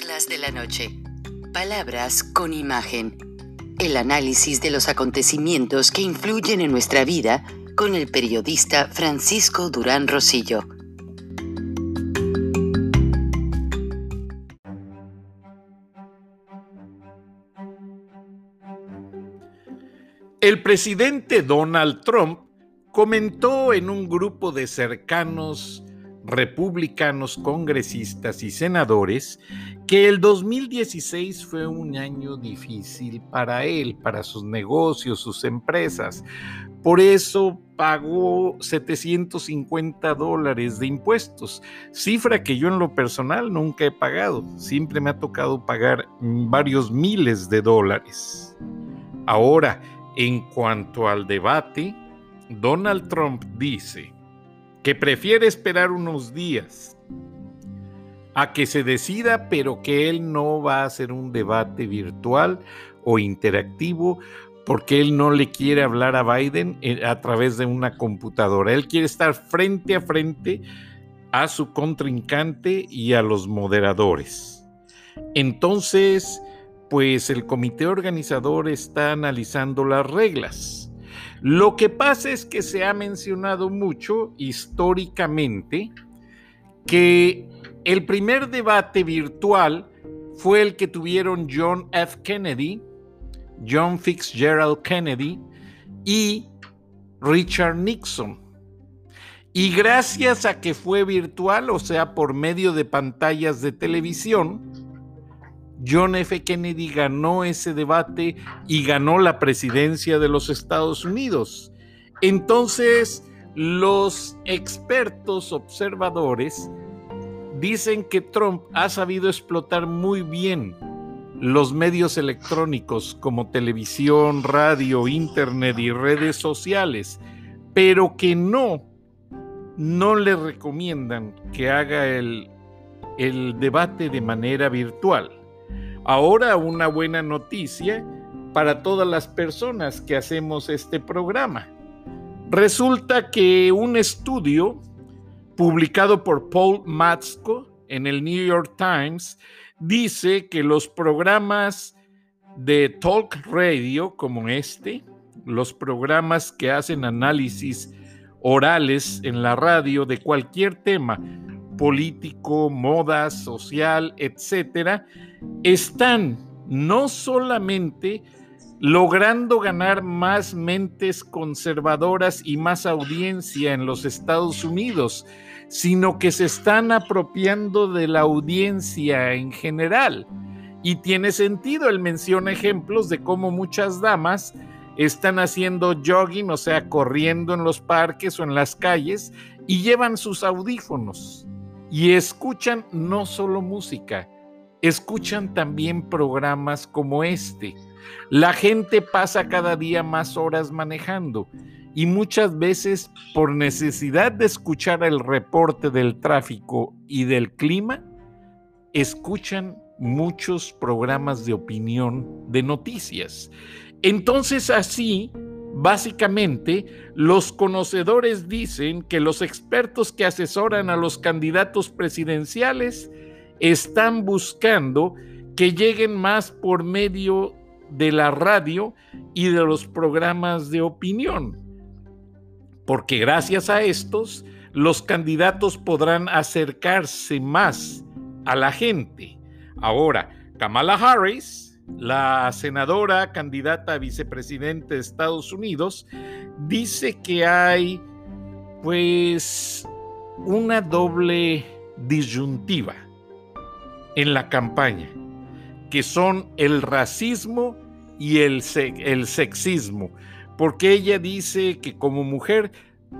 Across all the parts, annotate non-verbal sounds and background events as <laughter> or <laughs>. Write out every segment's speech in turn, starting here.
De la Noche. Palabras con imagen. El análisis de los acontecimientos que influyen en nuestra vida con el periodista Francisco Durán Rosillo. El presidente Donald Trump comentó en un grupo de cercanos republicanos, congresistas y senadores que el 2016 fue un año difícil para él, para sus negocios, sus empresas. Por eso pagó 750 dólares de impuestos, cifra que yo en lo personal nunca he pagado. Siempre me ha tocado pagar varios miles de dólares. Ahora, en cuanto al debate, Donald Trump dice, que prefiere esperar unos días a que se decida, pero que él no va a hacer un debate virtual o interactivo porque él no le quiere hablar a Biden eh, a través de una computadora. Él quiere estar frente a frente a su contrincante y a los moderadores. Entonces, pues el comité organizador está analizando las reglas lo que pasa es que se ha mencionado mucho históricamente que el primer debate virtual fue el que tuvieron John F. Kennedy, John Fitzgerald Kennedy y Richard Nixon. Y gracias a que fue virtual, o sea, por medio de pantallas de televisión, John F. Kennedy ganó ese debate y ganó la presidencia de los Estados Unidos. Entonces, los expertos observadores dicen que Trump ha sabido explotar muy bien los medios electrónicos como televisión, radio, internet y redes sociales, pero que no, no le recomiendan que haga el, el debate de manera virtual. Ahora una buena noticia para todas las personas que hacemos este programa. Resulta que un estudio publicado por Paul Matzko en el New York Times dice que los programas de talk radio como este, los programas que hacen análisis orales en la radio de cualquier tema, político, moda, social, etcétera, están no solamente logrando ganar más mentes conservadoras y más audiencia en los Estados Unidos, sino que se están apropiando de la audiencia en general. Y tiene sentido, él menciona ejemplos de cómo muchas damas están haciendo jogging, o sea, corriendo en los parques o en las calles, y llevan sus audífonos y escuchan no solo música, escuchan también programas como este. La gente pasa cada día más horas manejando y muchas veces por necesidad de escuchar el reporte del tráfico y del clima, escuchan muchos programas de opinión de noticias. Entonces así Básicamente, los conocedores dicen que los expertos que asesoran a los candidatos presidenciales están buscando que lleguen más por medio de la radio y de los programas de opinión, porque gracias a estos, los candidatos podrán acercarse más a la gente. Ahora, Kamala Harris la senadora candidata a vicepresidente de Estados Unidos dice que hay pues una doble disyuntiva en la campaña, que son el racismo y el, el sexismo, porque ella dice que como mujer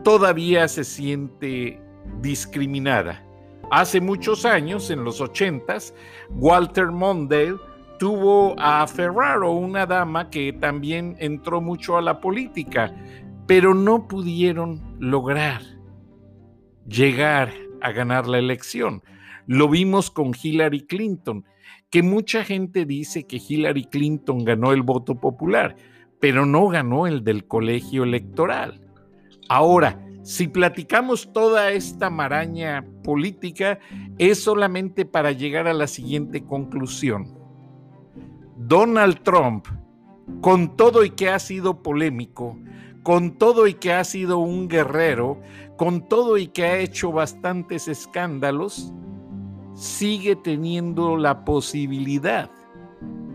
todavía se siente discriminada. Hace muchos años, en los ochentas, Walter Mondale tuvo a Ferraro, una dama que también entró mucho a la política, pero no pudieron lograr llegar a ganar la elección. Lo vimos con Hillary Clinton, que mucha gente dice que Hillary Clinton ganó el voto popular, pero no ganó el del colegio electoral. Ahora, Si platicamos toda esta maraña política, es solamente para llegar a la siguiente conclusión. Donald Trump, con todo y que ha sido polémico, con todo y que ha sido un guerrero, con todo y que ha hecho bastantes escándalos, sigue teniendo la posibilidad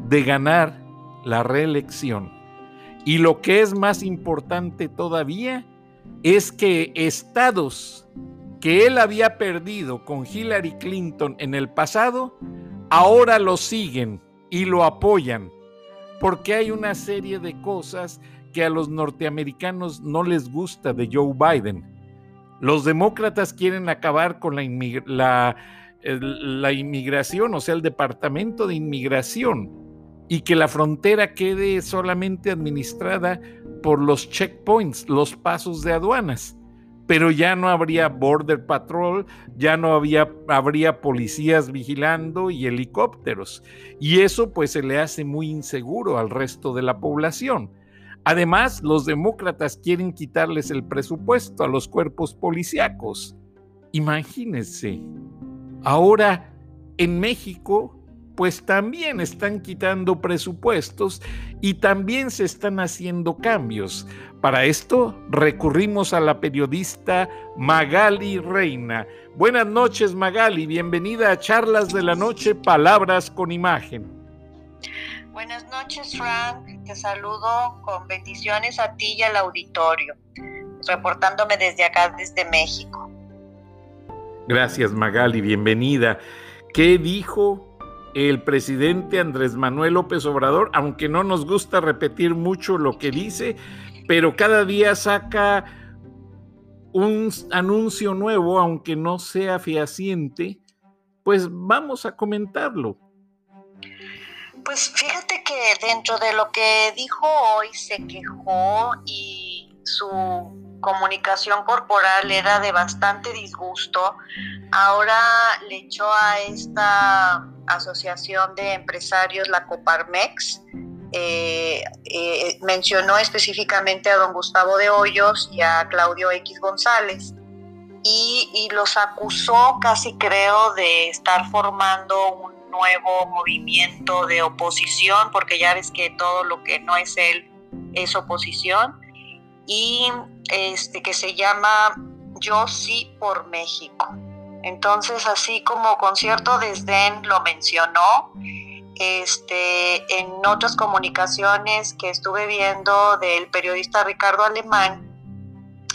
de ganar la reelección. Y lo que es más importante todavía es que estados que él había perdido con Hillary Clinton en el pasado, ahora lo siguen y lo apoyan, porque hay una serie de cosas que a los norteamericanos no les gusta de Joe Biden. Los demócratas quieren acabar con la, inmigración, o sea, el Departamento de Inmigración, y que la frontera quede solamente administrada por los checkpoints, los pasos de aduanas. Pero ya no habría border patrol, ya no había, habría policías vigilando y helicópteros. Y eso pues se le hace muy inseguro al resto de la población. Además, los demócratas quieren quitarles el presupuesto a los cuerpos policíacos. Imagínense, ahora en México, pues también están quitando presupuestos y también se están haciendo cambios. Para esto recurrimos a la periodista Magali Reina. Buenas noches Magali, bienvenida a Charlas de la Noche, Palabras con Imagen. Buenas noches, Frank. Te saludo con bendiciones a ti y al auditorio, reportándome desde acá, desde México. Gracias, Magali. Bienvenida. ¿Qué dijo el presidente Andrés Manuel López Obrador? Aunque no nos gusta repetir mucho lo que dice, pero cada día saca un anuncio nuevo, aunque no sea fehaciente, pues vamos a comentarlo. Pues fíjate que dentro de lo que dijo hoy se quejó y su comunicación corporal era de bastante disgusto. Ahora le echó a esta asociación de empresarios, la Coparmex, eh, eh, mencionó específicamente a don Gustavo de Hoyos y a Claudio X González y, los acusó casi creo de estar formando un nuevo movimiento de oposición, porque ya ves que todo lo que no es él es oposición, y este que se llama Yo sí por México. Entonces, así como con cierto desdén lo mencionó, este, en otras comunicaciones que estuve viendo del periodista Ricardo Alemán,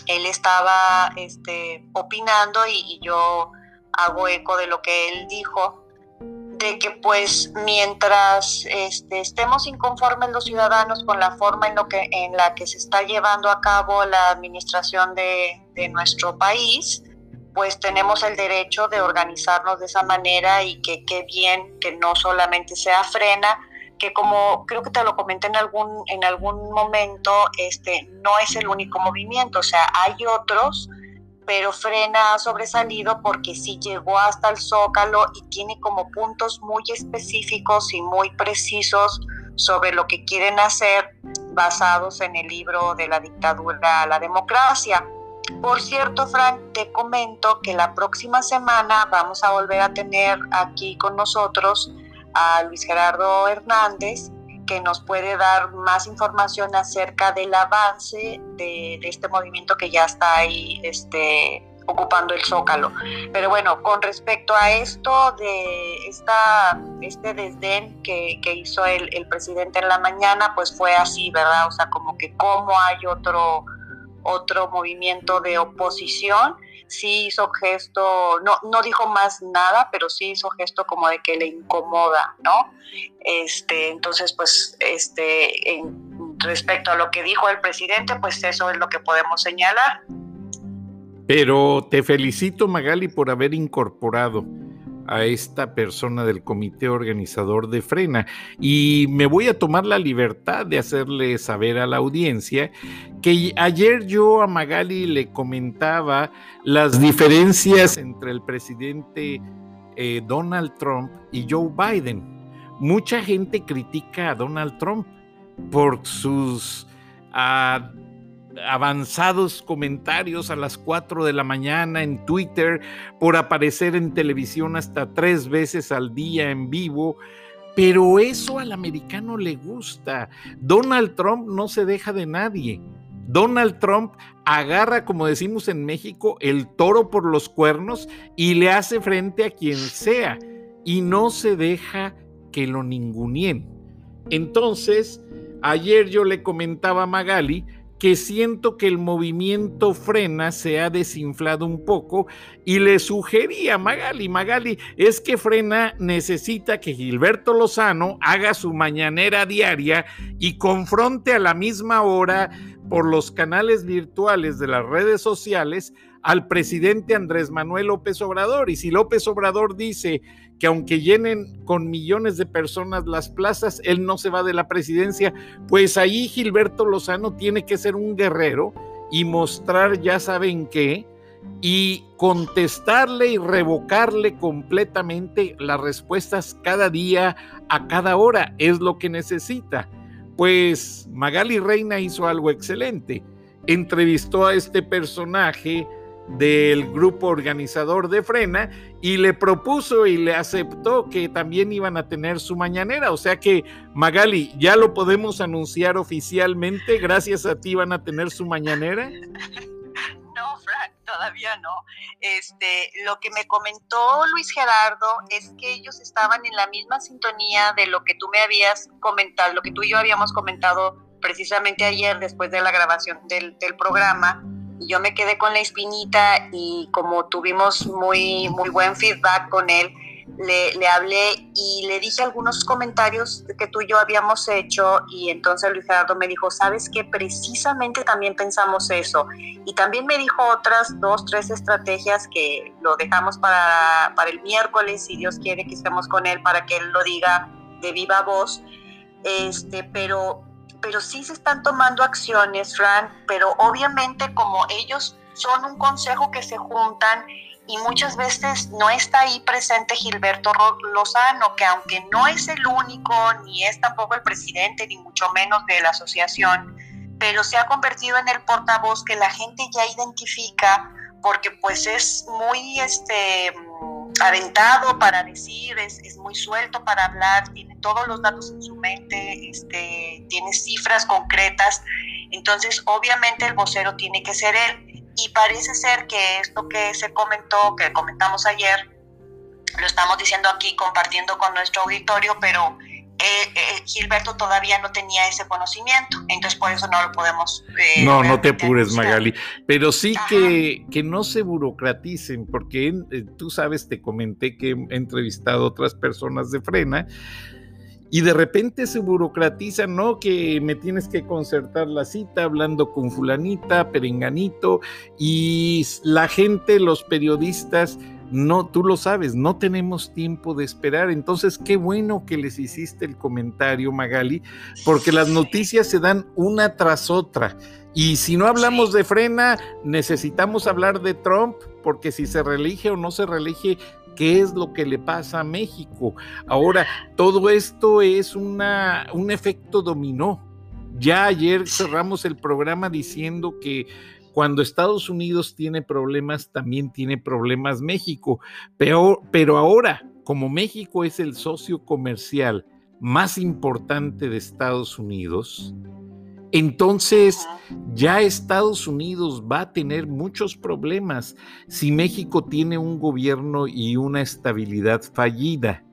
él estaba este, opinando y, yo hago eco de lo que él dijo, de que pues mientras este, estemos inconformes los ciudadanos con la forma en, lo que, en la que se está llevando a cabo la administración de nuestro país, pues tenemos el derecho de organizarnos de esa manera y que qué bien que no solamente sea frena, que como creo que te lo comenté en algún, en algún momento, este, no es el único movimiento, o sea, hay otros pero Frena ha sobresalido porque sí llegó hasta el zócalo y tiene como puntos muy específicos y muy precisos sobre lo que quieren hacer basados en el libro de la dictadura a la democracia. Por cierto, Frank, te comento que la próxima semana vamos a volver a tener aquí con nosotros a Luis Gerardo Hernández, que nos puede dar más información acerca del avance de, este movimiento que ya está ahí este, ocupando el zócalo. Pero bueno, con respecto a esto de esta, este desdén que, hizo el, el, presidente en la mañana, pues fue así, ¿verdad? O sea, como que cómo hay otro, otro movimiento de oposición sí hizo gesto, no, no dijo más nada, pero sí hizo gesto como de que le incomoda, ¿no? Este, entonces, pues, este, respecto a lo que dijo el presidente, pues eso es lo que podemos señalar. Pero te felicito, Magali, por haber incorporado a esta persona del comité organizador de Frena. Y me voy a tomar la libertad de hacerle saber a la audiencia que ayer yo a Magali le comentaba las diferencias entre el presidente eh, Donald Trump y Joe Biden. Mucha gente critica a Donald Trump por sus... Ah, avanzados comentarios a las 4 de la mañana en Twitter, por aparecer en televisión hasta tres veces al día en vivo. Pero eso al americano le gusta. Donald Trump no se deja de nadie. Donald Trump agarra, como decimos en México, el toro por los cuernos y le hace frente a quien sea y no se deja que lo ningunien. Entonces, ayer yo le comentaba a Magali que siento que el movimiento frena se ha desinflado un poco y le sugería a Magali, Magali, es que frena necesita que Gilberto Lozano haga su mañanera diaria y confronte a la misma hora por los canales virtuales de las redes sociales al presidente Andrés Manuel López Obrador. Y si López Obrador dice que aunque llenen con millones de personas las plazas, él no se va de la presidencia, pues ahí Gilberto Lozano tiene que ser un guerrero y mostrar ya saben qué y contestarle y revocarle completamente las respuestas cada día, a cada hora, es lo que necesita. Pues Magali Reina hizo algo excelente. Entrevistó a este personaje del grupo organizador de Frena y le propuso y le aceptó que también iban a tener su mañanera. O sea que, Magali, ya lo podemos anunciar oficialmente. Gracias a ti van a tener su mañanera. <laughs> No, Frank, todavía no. Este, lo que me comentó Luis Gerardo es que ellos estaban en la misma sintonía de lo que tú me habías comentado, lo que tú y yo habíamos comentado precisamente ayer después de la grabación del, del programa yo me quedé con la espinita y como tuvimos muy, muy buen feedback con él, le, le, hablé y le dije algunos comentarios que tú y yo habíamos hecho y entonces Luis Gerardo me dijo, sabes que precisamente también pensamos eso y también me dijo otras dos, tres estrategias que lo dejamos para, para el miércoles, si Dios quiere que estemos con él para que él lo diga de viva voz, este, pero pero sí se están tomando acciones, Fran, pero obviamente como ellos son un consejo que se juntan y muchas veces no está ahí presente Gilberto Lozano, que aunque no es el único, ni es tampoco el presidente, ni mucho menos de la asociación, pero se ha convertido en el portavoz que la gente ya identifica porque pues es muy este aventado para decir, es, es, muy suelto para hablar, tiene todos los datos en su mente, este, tiene cifras concretas, entonces obviamente el vocero tiene que ser él. Y parece ser que esto que se comentó, que comentamos ayer, lo estamos diciendo aquí compartiendo con nuestro auditorio, pero eh, eh, Gilberto todavía no tenía ese conocimiento, entonces por eso no lo podemos... Eh, no, no te apures, Magali, pero sí que, que, no se burocraticen, porque tú sabes, te comenté que he entrevistado a otras personas de Frena, y de repente se burocratizan, ¿no? Que me tienes que concertar la cita hablando con fulanita, perenganito, y la gente, los periodistas, no, tú lo sabes, no tenemos tiempo de esperar. Entonces, qué bueno que les hiciste el comentario, Magali, porque las noticias se dan una tras otra. Y si no hablamos de frena, necesitamos hablar de Trump, porque si se reelige o no se reelige, ¿qué es lo que le pasa a México? Ahora, todo esto es una, un efecto dominó. Ya ayer cerramos el programa diciendo que cuando Estados Unidos tiene problemas, también tiene problemas México. Pero, pero ahora, como México es el socio comercial más importante de Estados Unidos, entonces ya Estados Unidos va a tener muchos problemas si México tiene un gobierno y una estabilidad fallida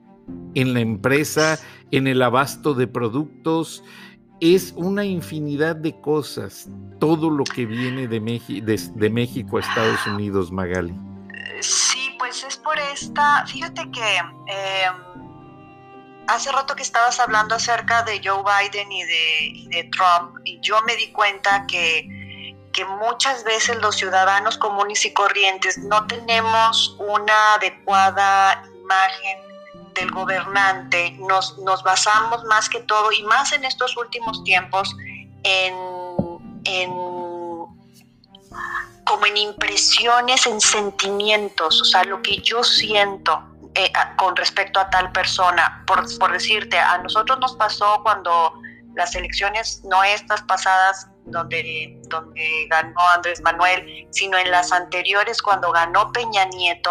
en la empresa, en el abasto de productos, es una infinidad de cosas, todo lo que viene de, de, México a Estados Unidos, Magali. Sí, pues es por esta, fíjate que em, hace rato que estabas hablando acerca de Joe Biden y de, de Trump, y yo me di cuenta que, que muchas veces los ciudadanos comunes y corrientes no tenemos una adecuada imagen del gobernante, nos, nos basamos más que todo, y más en estos últimos tiempos, en, en como en impresiones, en sentimientos, o sea, lo que yo siento eh, con respecto a tal persona. Por, por, decirte, a nosotros nos pasó cuando las elecciones, no estas pasadas donde, donde ganó Andrés Manuel, sino en las anteriores cuando ganó Peña Nieto,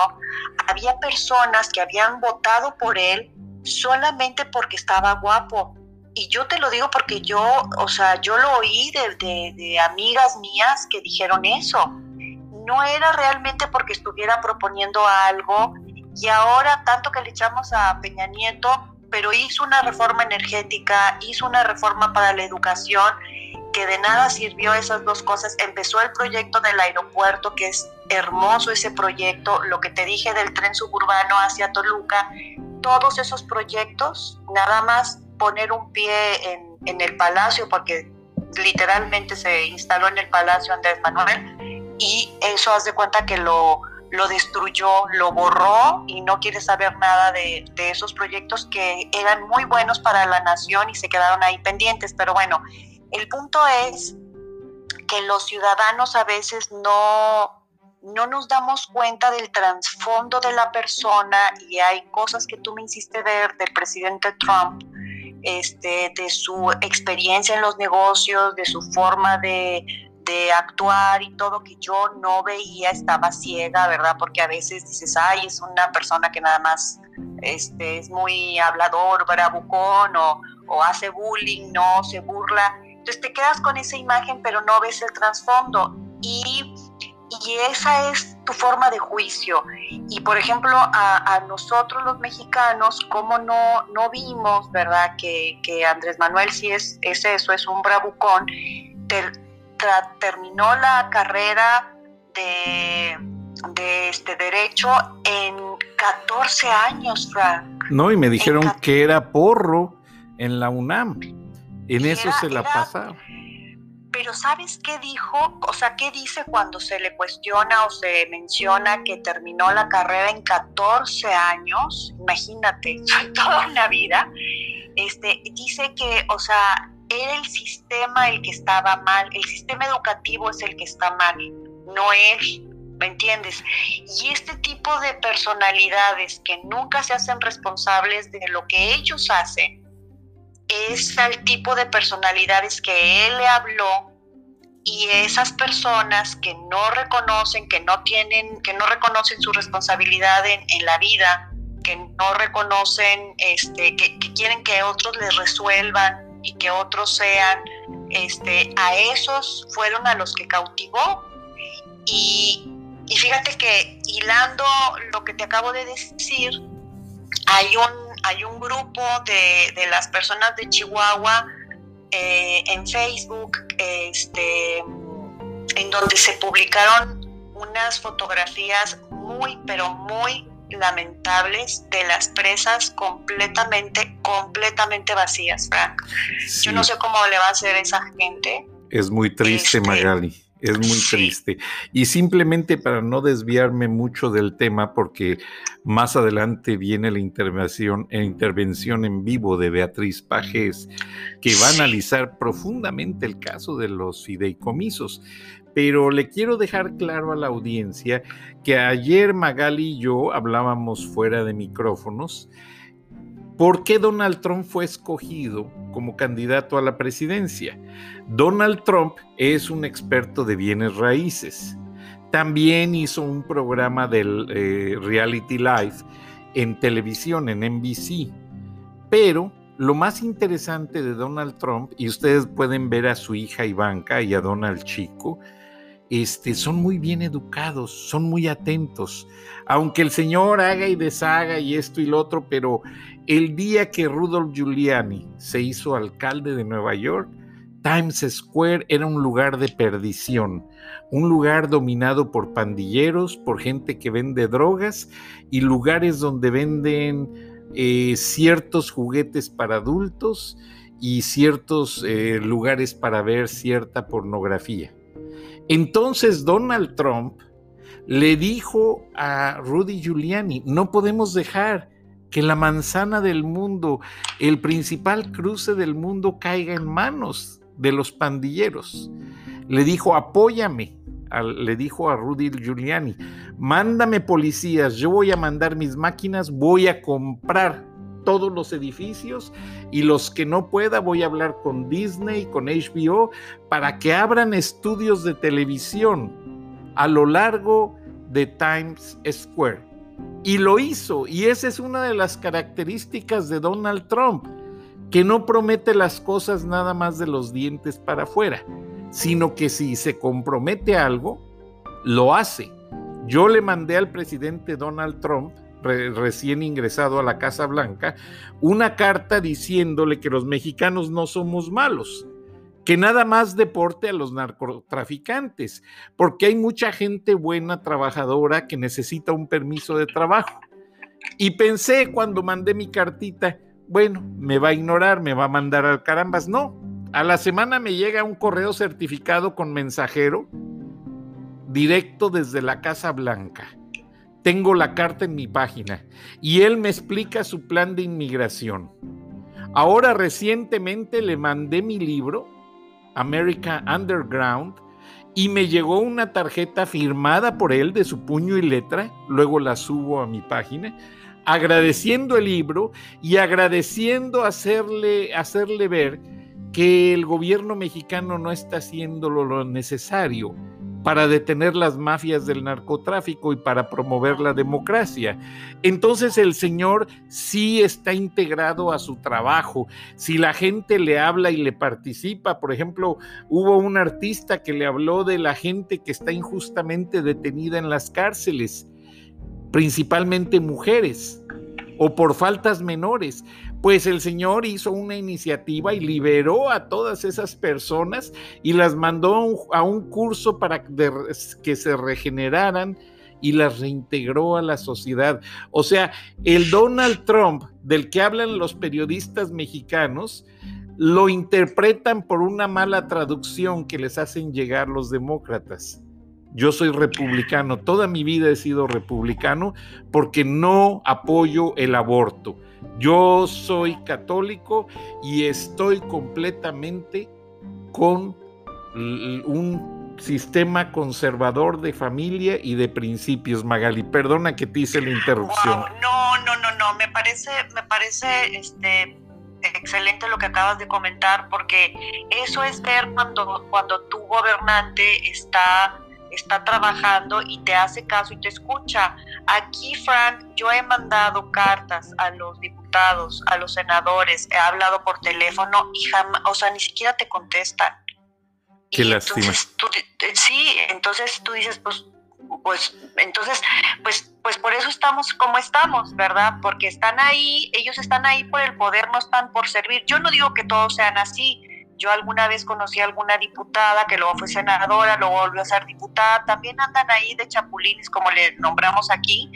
había personas que habían votado por él solamente porque estaba guapo. Y yo te lo digo porque yo, o sea, yo lo oí de, de amigas mías que dijeron eso. No era realmente porque estuviera proponiendo algo y ahora tanto que le echamos a Peña Nieto, pero hizo una reforma energética, hizo una reforma para la educación, que de nada sirvió esas dos cosas. Empezó el proyecto del aeropuerto, que es hermoso ese proyecto, lo que te dije del tren suburbano hacia Toluca, todos esos proyectos, nada más poner un pie en, el palacio, porque literalmente se instaló en el palacio Andrés Manuel, y eso haz de cuenta que lo, lo destruyó, lo borró y no quiere saber nada de, esos proyectos que eran muy buenos para la nación y se quedaron ahí pendientes. Pero bueno, el punto es que los ciudadanos a veces no, no nos damos cuenta del trasfondo de la persona y hay cosas que tú me hiciste ver del presidente Trump, este, de su experiencia en los negocios, de su forma de, de actuar y todo que yo no veía, estaba ciega, ¿verdad? Porque a veces dices, ay, es una persona que nada más este, es muy hablador, bravucón o, o hace bullying, no, se burla. Entonces te quedas con esa imagen, pero no ves el trasfondo. Y, y esa es tu forma de juicio. Y por ejemplo, a, nosotros los mexicanos, ¿cómo no, no vimos, verdad? Que, que Andrés Manuel sí es, es eso, es un bravucón terminó la carrera de, de, este derecho en 14 años, Frank. No, y me dijeron que era porro en la UNAM. En eso se la pasa. Pero ¿sabes qué dijo? O sea, ¿qué dice cuando se le cuestiona o se menciona que terminó la carrera en 14 años? Imagínate, <laughs> toda una vida. Este, dice que, o sea, era el sistema el que estaba mal, el sistema educativo es el que está mal, no él, ¿me entiendes? Y este tipo de personalidades que nunca se hacen responsables de lo que ellos hacen, es el tipo de personalidades que él le habló y esas personas que no reconocen, que no tienen, que no reconocen su responsabilidad en, la vida, que no reconocen, este, que, que quieren que otros les resuelvan y que otros sean, este, a esos fueron a los que cautivó. Y, y fíjate que hilando lo que te acabo de decir, hay un, hay un grupo de, de las personas de Chihuahua eh, en Facebook, este, en donde se publicaron unas fotografías muy, pero muy lamentables de las presas completamente, completamente vacías, Frank. Yo no sé cómo le va a hacer esa gente. Es muy triste, este, Magali. Es muy triste. Y simplemente para no desviarme mucho del tema, porque más adelante viene la intervención, intervención en vivo de Beatriz Pajes, que va a analizar profundamente el caso de los fideicomisos pero le quiero dejar claro a la audiencia que ayer Magali y yo hablábamos fuera de micrófonos por qué Donald Trump fue escogido como candidato a la presidencia. Donald Trump es un experto de bienes raíces. También hizo un programa del eh, Reality Life en televisión, en NBC. Pero lo más interesante de Donald Trump, y ustedes pueden ver a su hija Ivanka y a Donald Chico, este, son muy bien educados, son muy atentos. Aunque el Señor haga y deshaga y esto y lo otro, pero el día que Rudolph Giuliani se hizo alcalde de Nueva York, Times Square era un lugar de perdición, un lugar dominado por pandilleros, por gente que vende drogas y lugares donde venden eh, ciertos juguetes para adultos y ciertos eh, lugares para ver cierta pornografía. Entonces Donald Trump le dijo a Rudy Giuliani, no podemos dejar que la manzana del mundo, el principal cruce del mundo, caiga en manos de los pandilleros. Le dijo, apóyame, le dijo a Rudy Giuliani, mándame policías, yo voy a mandar mis máquinas, voy a comprar todos los edificios y los que no pueda voy a hablar con Disney, con HBO, para que abran estudios de televisión a lo largo de Times Square. Y lo hizo, y esa es una de las características de Donald Trump, que no promete las cosas nada más de los dientes para afuera, sino que si se compromete algo, lo hace. Yo le mandé al presidente Donald Trump recién ingresado a la Casa Blanca, una carta diciéndole que los mexicanos no somos malos, que nada más deporte a los narcotraficantes, porque hay mucha gente buena, trabajadora, que necesita un permiso de trabajo. Y pensé cuando mandé mi cartita, bueno, me va a ignorar, me va a mandar al carambas. No, a la semana me llega un correo certificado con mensajero directo desde la Casa Blanca tengo la carta en mi página y él me explica su plan de inmigración. Ahora recientemente le mandé mi libro, America Underground, y me llegó una tarjeta firmada por él de su puño y letra, luego la subo a mi página, agradeciendo el libro y agradeciendo hacerle, hacerle ver que el gobierno mexicano no está haciendo lo necesario para detener las mafias del narcotráfico y para promover la democracia. Entonces el Señor sí está integrado a su trabajo. Si la gente le habla y le participa, por ejemplo, hubo un artista que le habló de la gente que está injustamente detenida en las cárceles, principalmente mujeres o por faltas menores pues el Señor hizo una iniciativa y liberó a todas esas personas y las mandó a un curso para que se regeneraran y las reintegró a la sociedad. O sea, el Donald Trump del que hablan los periodistas mexicanos, lo interpretan por una mala traducción que les hacen llegar los demócratas. Yo soy republicano, toda mi vida he sido republicano porque no apoyo el aborto. Yo soy católico y estoy completamente con un sistema conservador de familia y de principios, Magali. Perdona que te hice la interrupción. no, no, no, no, me parece, me parece este excelente lo que acabas de comentar, porque eso es ver cuando, cuando tu gobernante está está trabajando y te hace caso y te escucha. Aquí, Fran, yo he mandado cartas a los diputados, a los senadores, he hablado por teléfono y jamás, o sea, ni siquiera te contestan. Qué lástima. sí, entonces tú dices, pues, pues, entonces, pues, pues por eso estamos como estamos, ¿verdad? Porque están ahí, ellos están ahí por el poder, no están por servir. Yo no digo que todos sean así, yo alguna vez conocí a alguna diputada que luego fue senadora, luego volvió a ser diputada, también andan ahí de chapulines, como le nombramos aquí,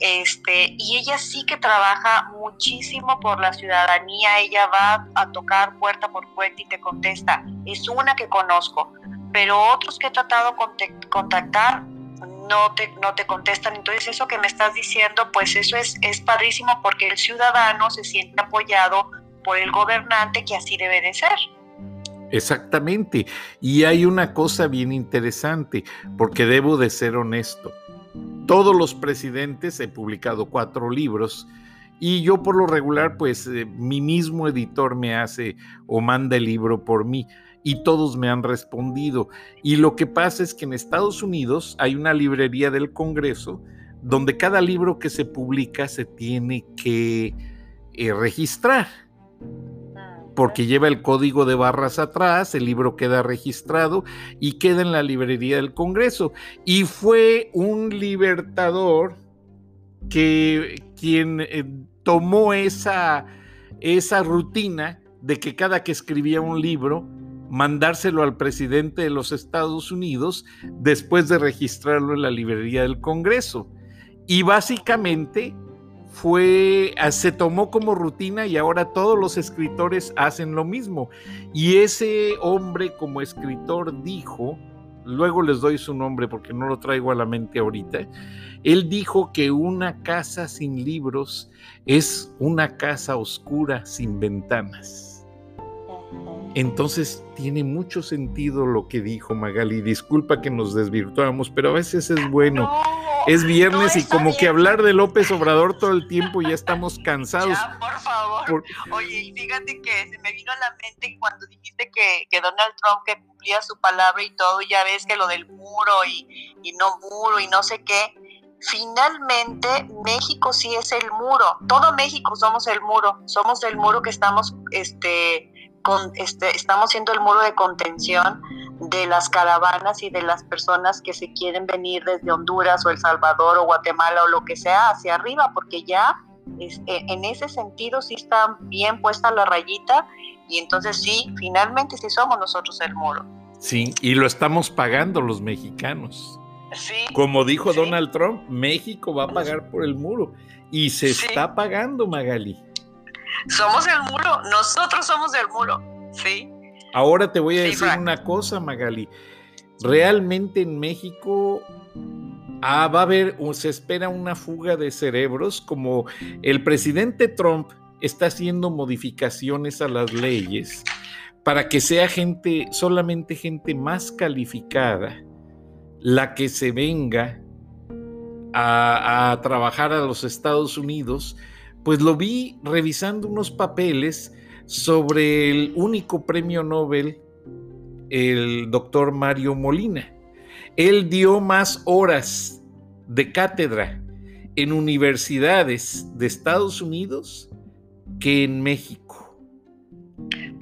este, y ella sí que trabaja muchísimo por la ciudadanía, ella va a tocar puerta por puerta y te contesta, es una que conozco, pero otros que he tratado de contactar no te, no te contestan, entonces eso que me estás diciendo, pues eso es, es padrísimo porque el ciudadano se siente apoyado por el gobernante que así debe de ser. Exactamente. Y hay una cosa bien interesante, porque debo de ser honesto. Todos los presidentes, he publicado cuatro libros, y yo por lo regular, pues eh, mi mismo editor me hace o manda el libro por mí y todos me han respondido. Y lo que pasa es que en Estados Unidos hay una librería del Congreso donde cada libro que se publica se tiene que eh, registrar porque lleva el código de barras atrás, el libro queda registrado y queda en la librería del Congreso. Y fue un libertador que quien eh, tomó esa, esa rutina de que cada que escribía un libro, mandárselo al presidente de los Estados Unidos después de registrarlo en la librería del Congreso. Y básicamente fue, ah, se tomó como rutina y ahora todos los escritores hacen lo mismo. Y ese hombre como escritor dijo, luego les doy su nombre porque no lo traigo a la mente ahorita, él dijo que una casa sin libros es una casa oscura sin ventanas. Entonces tiene mucho sentido lo que dijo Magali. Disculpa que nos desvirtuamos, pero a veces es bueno. Es viernes y como que hablar de López Obrador todo el tiempo ya estamos <laughs> cansados. Ya, por favor. Oye, y fíjate que se me vino a la mente cuando dijiste que, que Donald Trump que cumplía su palabra y todo, ya ves que lo del muro y, y no muro y no sé qué finalmente México sí es el muro. Todo México somos el muro. Somos el muro que estamos, este, con, este, estamos siendo el muro de contención de las caravanas y de las personas que se quieren venir desde Honduras o El Salvador o Guatemala o lo que sea hacia arriba, porque ya es, e, en ese sentido sí está bien puesta la rayita y entonces sí, finalmente sí somos nosotros el muro. Sí, y lo estamos pagando los mexicanos. Como dijo Donald Trump, México va a pagar por el muro y se está pagando, Magali. Somos el muro, nosotros somos el muro, sí. Ahora te voy a decir una cosa, Magali. Realmente en México ah, va a haber, se espera una fuga de cerebros, como el presidente Trump está haciendo modificaciones a las leyes para que sea gente, solamente gente más calificada la que se venga a, trabajar a los Estados Unidos, pues lo vi revisando unos papeles sobre el único premio Nobel, el doctor Mario Molina. Él dio más horas de cátedra en universidades de Estados Unidos que en México.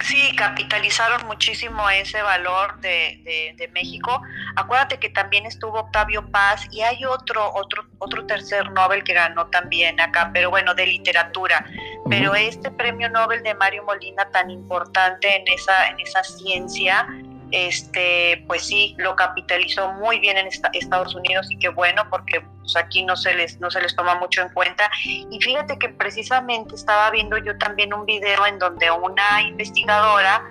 Sí, capitalizaron muchísimo ese valor de, de, México. Acuérdate que también estuvo Octavio Paz y hay otro, otro, otro tercer Nobel que ganó también acá, pero bueno, de literatura. Pero este premio Nobel de Mario Molina tan importante en esa, en esa ciencia, este, pues sí, lo capitalizó muy bien en Estados Unidos y qué bueno porque pues, aquí no se les no se les toma mucho en cuenta. Y fíjate que precisamente estaba viendo yo también un video en donde una investigadora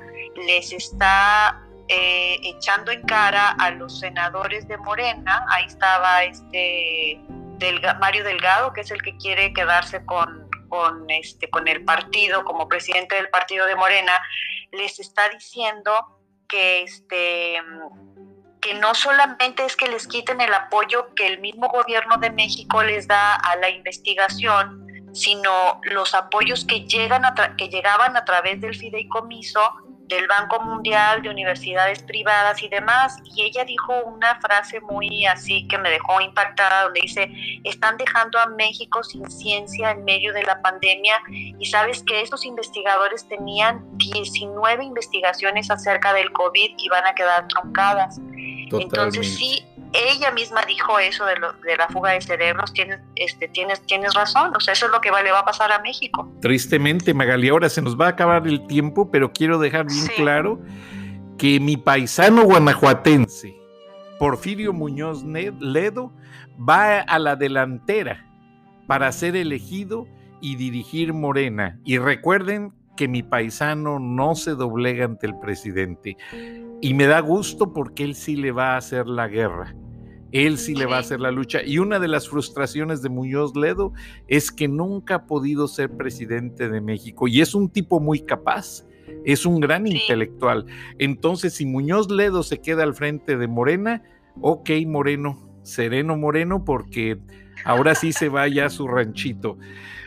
les está eh, echando en cara a los senadores de Morena. Ahí estaba este Mario Delgado, que es el que quiere quedarse con, con, este, con el partido como presidente del partido de Morena, les está diciendo que este que no solamente es que les quiten el apoyo que el mismo gobierno de México les da a la investigación, sino los apoyos que llegan que llegaban a través del fideicomiso del Banco Mundial, de universidades privadas y demás. Y ella dijo una frase muy así que me dejó impactada, donde dice, están dejando a México sin ciencia en medio de la pandemia. Y sabes que estos investigadores tenían 19 investigaciones acerca del COVID y van a quedar truncadas. Entonces sí, ella misma dijo eso de, la fuga de cerebros, tienes, este, tienes, tienes razón, o sea, eso es lo que le va a pasar a México. Tristemente, Magali, ahora se nos va a acabar el tiempo, pero quiero dejar bien claro que mi paisano guanajuatense, Porfirio Muñoz Ledo, va a la delantera para ser elegido y dirigir Morena. Y recuerden que mi paisano no se doblega ante el presidente. Y me da gusto porque él sí le va a hacer la guerra. Él sí le va a hacer la lucha. Y una de las frustraciones de Muñoz Ledo es que nunca ha podido ser presidente de México. Y es un tipo muy capaz. Es un gran intelectual. Entonces, si Muñoz Ledo se queda al frente de Morena, ok, Moreno, sereno Moreno, porque ahora sí se vaya a su ranchito.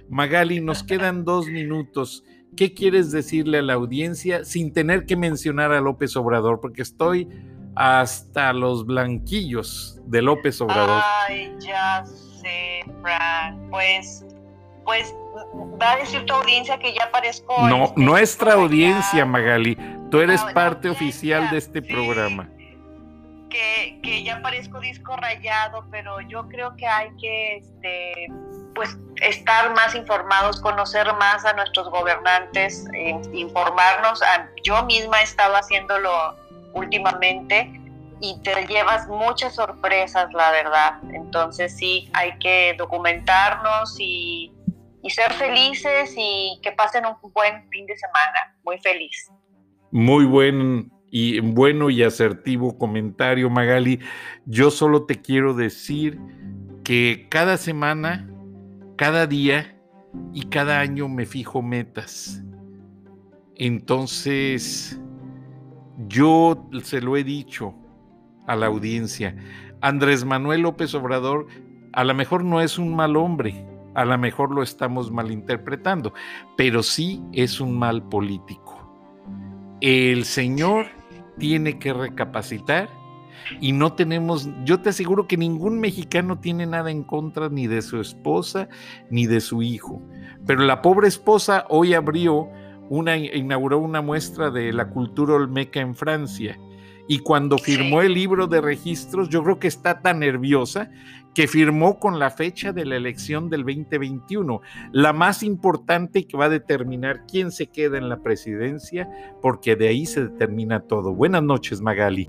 Magali, nos quedan dos minutos. ¿Qué quieres decirle a la audiencia sin tener que mencionar a López Obrador? Porque estoy hasta los blanquillos de López Obrador. Ay, ya sé, Fran. Pues, pues va a decir tu audiencia que ya parezco. No, este, nuestra audiencia, Magali. Tú eres parte oficial de este programa. Que, que ya parezco disco rayado, pero yo creo que hay que este, pues estar más informados, conocer más a nuestros gobernantes, eh, informarnos. Yo misma he estado haciéndolo últimamente y te llevas muchas sorpresas, la verdad. Entonces sí, hay que documentarnos y, y ser felices y que pasen un buen fin de semana. Muy feliz. Muy buen y bueno y asertivo comentario, Magali. Yo solo te quiero decir que cada semana cada día y cada año me fijo metas. Entonces, yo se lo he dicho a la audiencia. Andrés Manuel López Obrador a lo mejor no es un mal hombre, a lo mejor lo estamos malinterpretando, pero sí es un mal político. El Señor tiene que recapacitar y no tenemos, yo te aseguro que ningún mexicano tiene nada en contra ni de su esposa ni de su hijo. Pero la pobre esposa hoy abrió una, inauguró una muestra de la cultura olmeca en Francia. Y cuando firmó el libro de registros, yo creo que está tan nerviosa que firmó con la fecha de la elección del 2021, la más importante que va a determinar quién se queda en la presidencia, porque de ahí se determina todo. Buenas noches, Magali.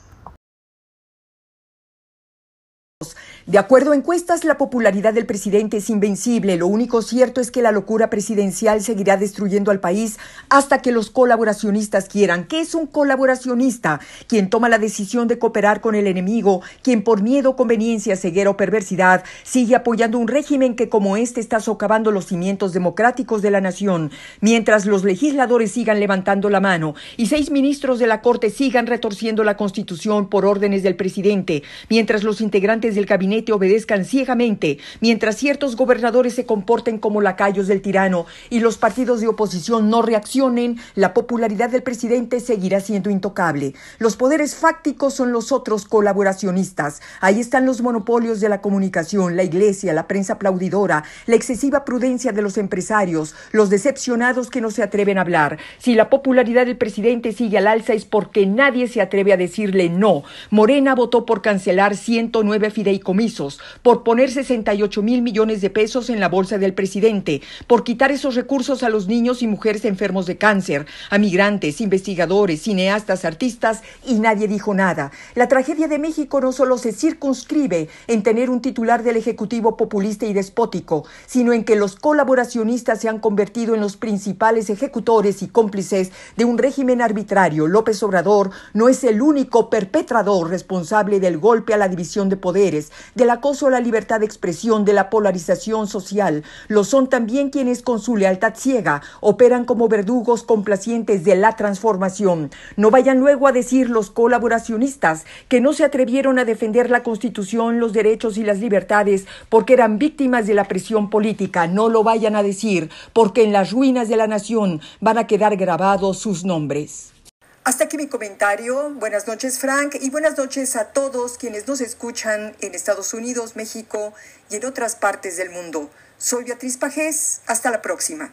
De acuerdo a encuestas, la popularidad del presidente es invencible. Lo único cierto es que la locura presidencial seguirá destruyendo al país hasta que los colaboracionistas quieran. ¿Qué es un colaboracionista? Quien toma la decisión de cooperar con el enemigo, quien por miedo, conveniencia, ceguera o perversidad sigue apoyando un régimen que como este está socavando los cimientos democráticos de la nación, mientras los legisladores sigan levantando la mano y seis ministros de la Corte sigan retorciendo la Constitución por órdenes del presidente, mientras los integrantes del gabinete obedezcan ciegamente, mientras ciertos gobernadores se comporten como lacayos del tirano y los partidos de oposición no reaccionen, la popularidad del presidente seguirá siendo intocable. Los poderes fácticos son los otros colaboracionistas. Ahí están los monopolios de la comunicación, la iglesia, la prensa aplaudidora, la excesiva prudencia de los empresarios, los decepcionados que no se atreven a hablar. Si la popularidad del presidente sigue al alza es porque nadie se atreve a decirle no. Morena votó por cancelar 109 fideicomisos por poner 68 mil millones de pesos en la bolsa del presidente, por quitar esos recursos a los niños y mujeres enfermos de cáncer, a migrantes, investigadores, cineastas, artistas, y nadie dijo nada. La tragedia de México no solo se circunscribe en tener un titular del Ejecutivo populista y despótico, sino en que los colaboracionistas se han convertido en los principales ejecutores y cómplices de un régimen arbitrario. López Obrador no es el único perpetrador responsable del golpe a la división de poderes, del acoso a la libertad de expresión, de la polarización social. Lo son también quienes con su lealtad ciega operan como verdugos complacientes de la transformación. No vayan luego a decir los colaboracionistas que no se atrevieron a defender la Constitución, los derechos y las libertades porque eran víctimas de la presión política. No lo vayan a decir porque en las ruinas de la nación van a quedar grabados sus nombres. Hasta aquí mi comentario. Buenas noches, Frank, y buenas noches a todos quienes nos escuchan en Estados Unidos, México y en otras partes del mundo. Soy Beatriz Pajés. Hasta la próxima.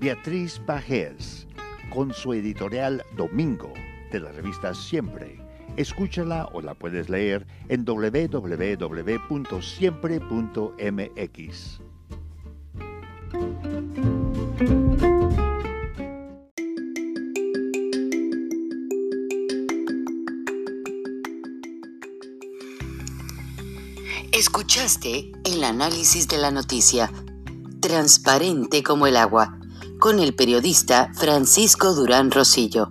Beatriz Pajés, con su editorial Domingo de la revista Siempre Escúchala o la puedes leer en www.siempre.mx. Escuchaste el análisis de la noticia, transparente como el agua, con el periodista Francisco Durán Rosillo.